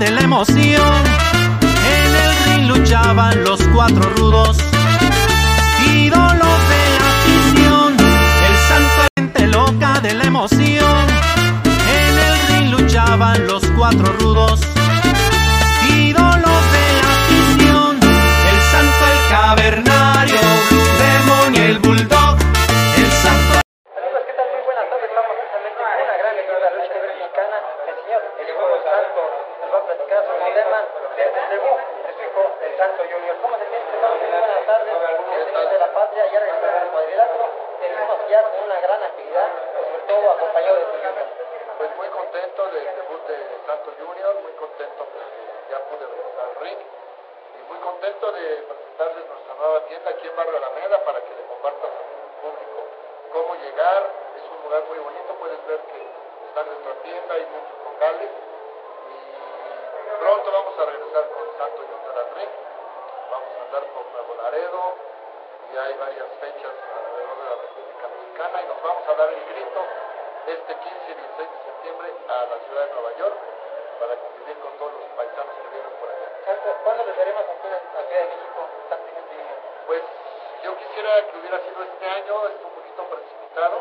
de la emoción. En el ring luchaban los cuatro rudos, ídolos de la afición. El santo gente loca de la emoción. En el ring luchaban los cuatro rudos, ídolos de la afición. El santo, el cavernario, Blue el bulldog. Y muy contento de presentarles nuestra nueva tienda aquí en Barrio Alameda para que le compartas a público cómo llegar. Es un lugar muy bonito, puedes ver que está nuestra tienda, hay muchos locales y pronto vamos a regresar con Santo y Yutara Rick. Vamos a andar por Nuevo Laredo y hay varias fechas alrededor de la República Mexicana y nos vamos a dar el grito este 15 y 16 de septiembre a la ciudad de Nueva York para convivir con todos los paisanos que vienen por acá. ¿Cuándo regresaremos a Ciudad de México? Pues yo quisiera que hubiera sido este año, es un poquito precipitado,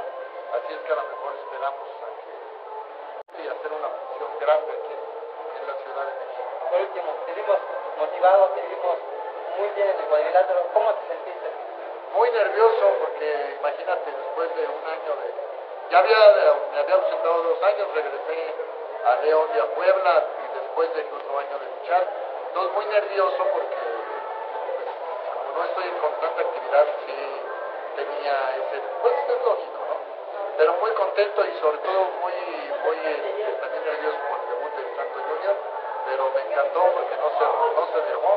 así es que a lo mejor esperamos a que y hacer una función grande aquí en la Ciudad de México. Por último, te vimos motivado, te vimos muy bien en el cuadrilátero, ¿cómo te sentiste? Muy nervioso porque imagínate después de un año de... Ya había, me había ausentado dos años, regresé a León y a Puebla y después de otro año de luchar. Entonces muy nervioso porque pues, como no estoy con tanta actividad sí tenía ese, pues es lógico, ¿no? Pero muy contento y sobre todo muy, muy este, también nervioso por el debut de Santo Junior, pero me encantó porque no se, no se dejó,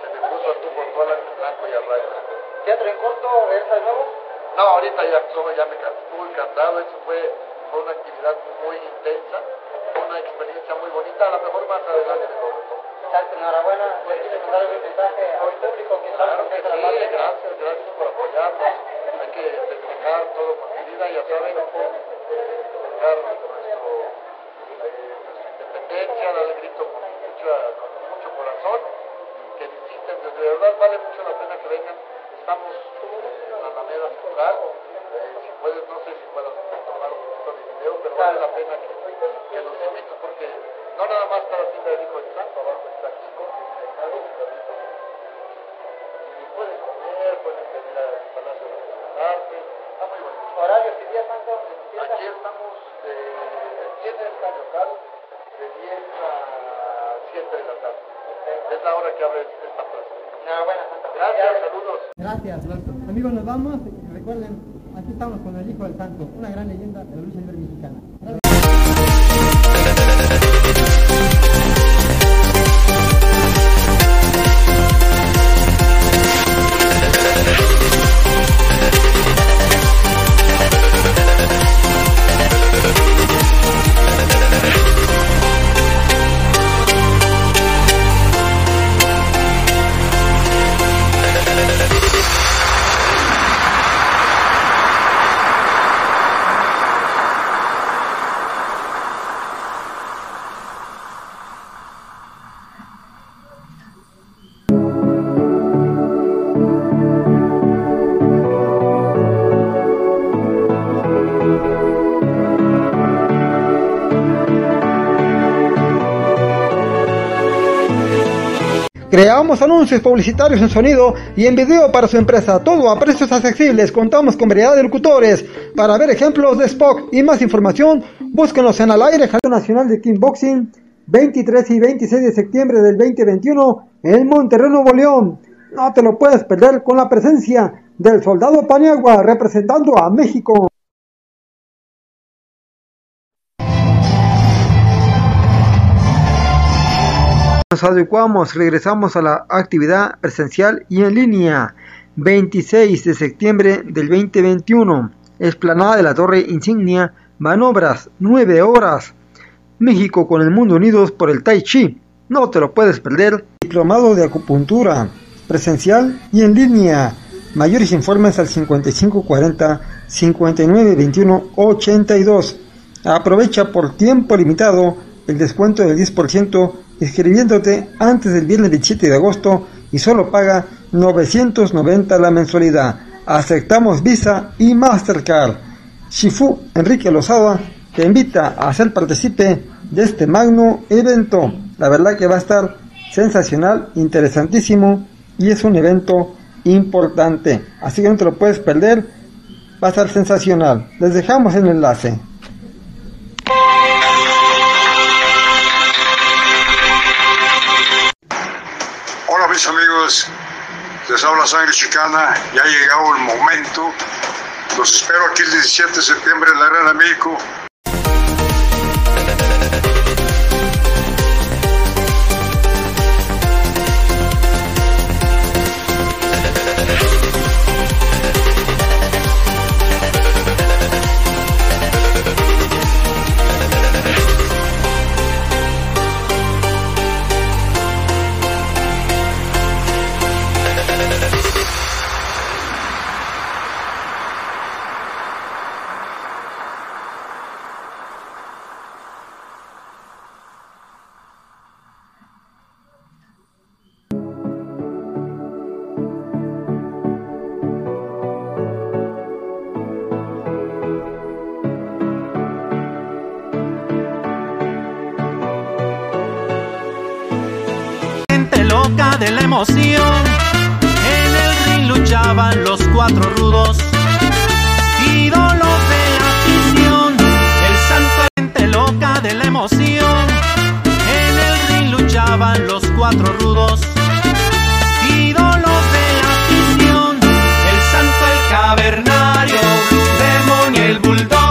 se le puso a tu por toda la blanco y a rayo. ¿Teatro en corto, esa de nuevo? No, ahorita ya, solo ya me estuve encantado, eso fue fue una actividad muy intensa, una experiencia muy bonita, a lo mejor más adelante me comento. Enhorabuena, pues, pues mandar un mensaje al público que está claro que sí, gracias, gracias por apoyarnos. Hay que tecnicar todo con medida, ya saben, eh, tecnicar nuestro, nuestra independencia, dar grito con, con mucho corazón, que visiten, de verdad vale mucho la pena que vengan. Estamos eh, en la Alameda Central si puedes, no sé si puedas tomar un poquito de video, pero vale la pena que, los invites, porque no nada más para ti me dijo el santo, abajo está aquí, con el mercado, y puedes comer, puedes venir al Palacio de las Artes, está muy bonito. ¿Horarios y días, Santo? Aquí estamos de, el viernes está local, de 10 a 7 de la tarde. Es la hora que abre esta plaza. No, bueno, Gracias, saludos. Gracias, Amigos, nos vamos. Recuerden, Aquí estamos con el Hijo del Santo, una gran leyenda del Creamos anuncios publicitarios en sonido y en video para su empresa, todo a precios accesibles. Contamos con variedad de locutores. Para ver ejemplos de Spock y más información, búsquenos en Al Aire Jardín Nacional de Kickboxing, 23 y 26 de septiembre del 2021 en Monterrey, Nuevo León. No te lo puedes perder con la presencia del soldado Paniagua representando a México. Nos adecuamos, regresamos a la actividad presencial y en línea. 26 de septiembre del 2021. Esplanada de la Torre Insignia, manobras, 9 horas. México con el mundo unidos por el Tai Chi. No te lo puedes perder. Diplomado de acupuntura, presencial y en línea. Mayores informes al 5540 5921 82. Aprovecha por tiempo limitado el descuento del 10% inscribiéndote antes del viernes 17 de agosto y solo paga 990 la mensualidad. Aceptamos Visa y Mastercard. Shifu Enrique Lozada te invita a ser partícipe de este magno evento. La verdad que va a estar sensacional, interesantísimo y es un evento importante. Así que no te lo puedes perder. Va a estar sensacional. Les dejamos el enlace. Mis amigos, les habla Sangre Chicana, ya ha llegado el momento. Los espero aquí el 17 de septiembre en la Arena México. De la emoción. En el ring luchaban los cuatro rudos. Ídolos de la afición. El santo gente loca de la emoción. En el ring luchaban los cuatro rudos. Ídolos de la afición. El santo, el cavernario. Blue Demon y el bulldog.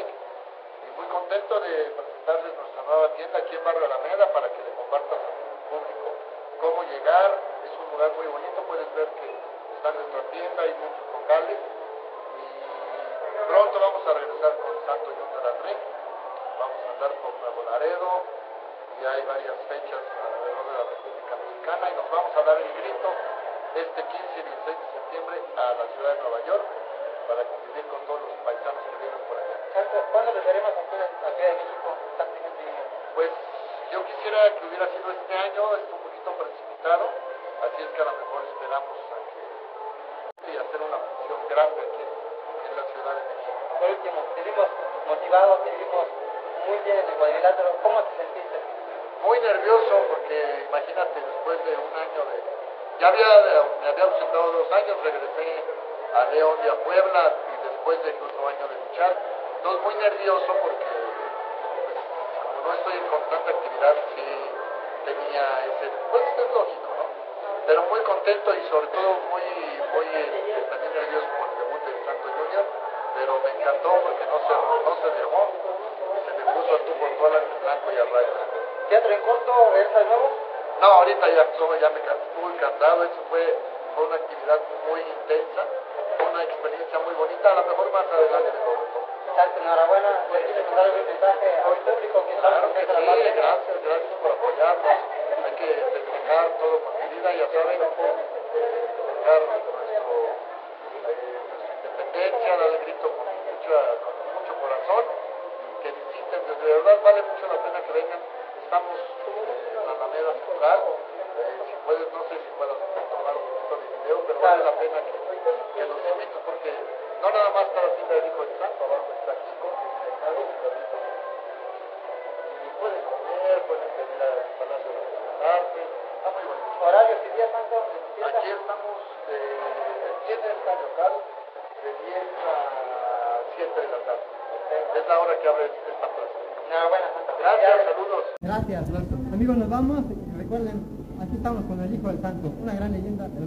Y muy contento de presentarles nuestra nueva tienda aquí en Barrio Alameda para que le compartas al público cómo llegar. Es un lugar muy bonito, puedes ver que está nuestra tienda, hay muchos locales y pronto vamos a regresar con Santos Junior al ring. Vamos a andar por Nuevo Laredo y hay varias fechas alrededor de la República Mexicana y nos vamos a dar el grito este 15 y 16 de septiembre a la ciudad de Nueva York para convivir con todos los paisanos que viven por allá. ¿Cuándo aquí en la Ciudad de México? Pues yo quisiera que hubiera sido este año, está un poquito precipitado, así es que a lo mejor esperamos a que y hacer una función grande aquí en la Ciudad de México. Por último, te vimos motivado, te vimos muy bien en el cuadrilátero. ¿Cómo te sentiste? Muy nervioso porque imagínate, después de un año de... Ya había, me había ausentado dos años, regresé a León y a Puebla y después de otro año de luchar. Entonces muy nervioso porque como no estoy en constante actividad, sí tenía ese... Pues es lógico, ¿no? Pero muy contento y sobre todo muy, muy eh, también nervioso por el debut de Santo Junior, pero me encantó porque no se, no se dejó, se me puso a tú por en blanco y a rayo. ¿Teatro en corto? ¿Regresa de nuevo? No, ahorita ya, ya me cansé, estuve cansado, eso fue, fue una actividad muy intensa, fue una experiencia muy bonita, a lo mejor más adelante de Santo, enhorabuena. ¿Le quieres mandar algún mensaje al público que Claro que sí, gracias, gracias por apoyarnos, hay que festejar todo con medida, ya saben, eh, festejar nuestro, eh, nuestra independencia, dar el grito con, mucha, con mucho corazón, que visiten, de verdad vale mucho la pena que vengan, estamos en la Alameda Central, eh, si puedes, no sé si puedas tomar un poquito de video, pero vale la pena que, que los invites porque no nada más está la tienda del Hijo del Santo, abajo está aquí con el y pueden comer, pueden pedir al Palacio de las Artes, está muy bonito. ¿Horarios y días, Santo? Aquí estamos de, tiene esta local de 10 a 7 de la tarde. Es la hora que abre esta plaza. Enhorabuena, Santo. Gracias, saludos. Gracias, Blanco. Amigos, nos vamos. Recuerden, aquí estamos con el Hijo del Santo, una gran leyenda de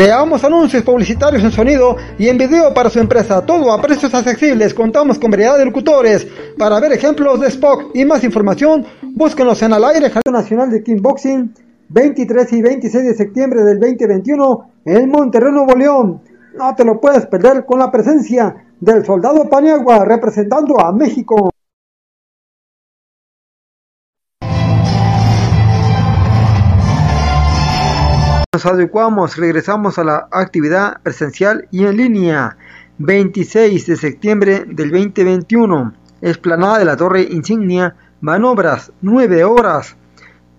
Creamos anuncios publicitarios en sonido y en video para su empresa, todo a precios accesibles. Contamos con variedad de locutores. Para ver ejemplos de Spock y más información, búsquenos en al aire Nacional de Kickboxing 23 y 26 de septiembre del 2021 en Monterrey, Nuevo León. No te lo puedes perder con la presencia del soldado Paniagua representando a México. Nos adecuamos, regresamos a la actividad presencial y en línea. 26 de septiembre del 2021. Esplanada de la Torre Insignia. Manobras, 9 horas.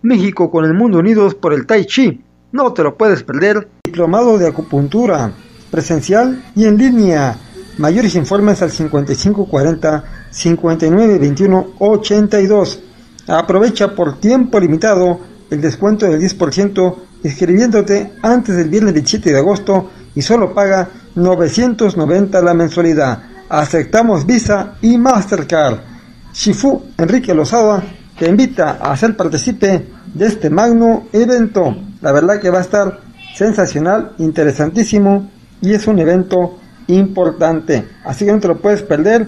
México con el mundo unidos por el Tai Chi. No te lo puedes perder. Diplomado de acupuntura, presencial y en línea. Mayores informes al 5540 5921 82. Aprovecha por tiempo limitado el descuento del 10% inscribiéndote antes del viernes 27 de agosto y solo paga 990 la mensualidad. Aceptamos Visa y Mastercard. Shifu Enrique Lozada te invita a ser participe de este magno evento. La verdad que va a estar sensacional, interesantísimo y es un evento importante. Así que no te lo puedes perder.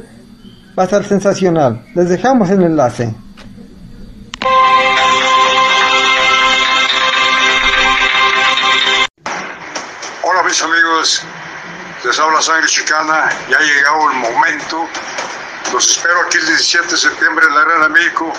Va a estar sensacional. Les dejamos el enlace. Mis amigos, les habla Sangre Chicana, ya ha llegado el momento. Los espero aquí el 17 de septiembre en la Arena México